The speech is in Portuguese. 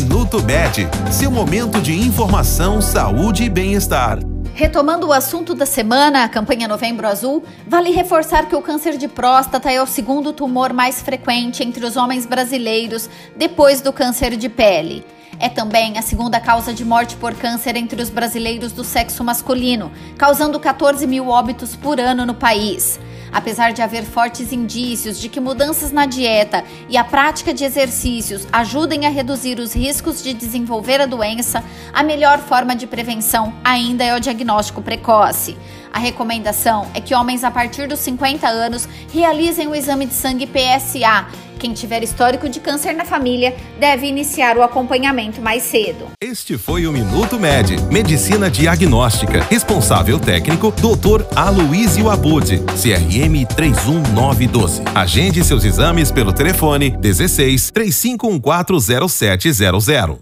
Minuto Med, seu momento de informação, saúde e bem-estar. Retomando o assunto da semana, a campanha Novembro Azul, vale reforçar que o câncer de próstata é o segundo tumor mais frequente entre os homens brasileiros, depois do câncer de pele. É também a segunda causa de morte por câncer entre os brasileiros do sexo masculino, causando 14 mil óbitos por ano no país. Apesar de haver fortes indícios de que mudanças na dieta e a prática de exercícios ajudem a reduzir os riscos de desenvolver a doença, a melhor forma de prevenção ainda é o diagnóstico precoce. A recomendação é que homens a partir dos 50 anos realizem o exame de sangue PSA. Quem tiver histórico de câncer na família deve iniciar o acompanhamento mais cedo. Este foi o Minuto Med, Medicina Diagnóstica. Responsável técnico, Dr. Aloysio Abud, CRM 31912. Agende seus exames pelo telefone 16 35140700.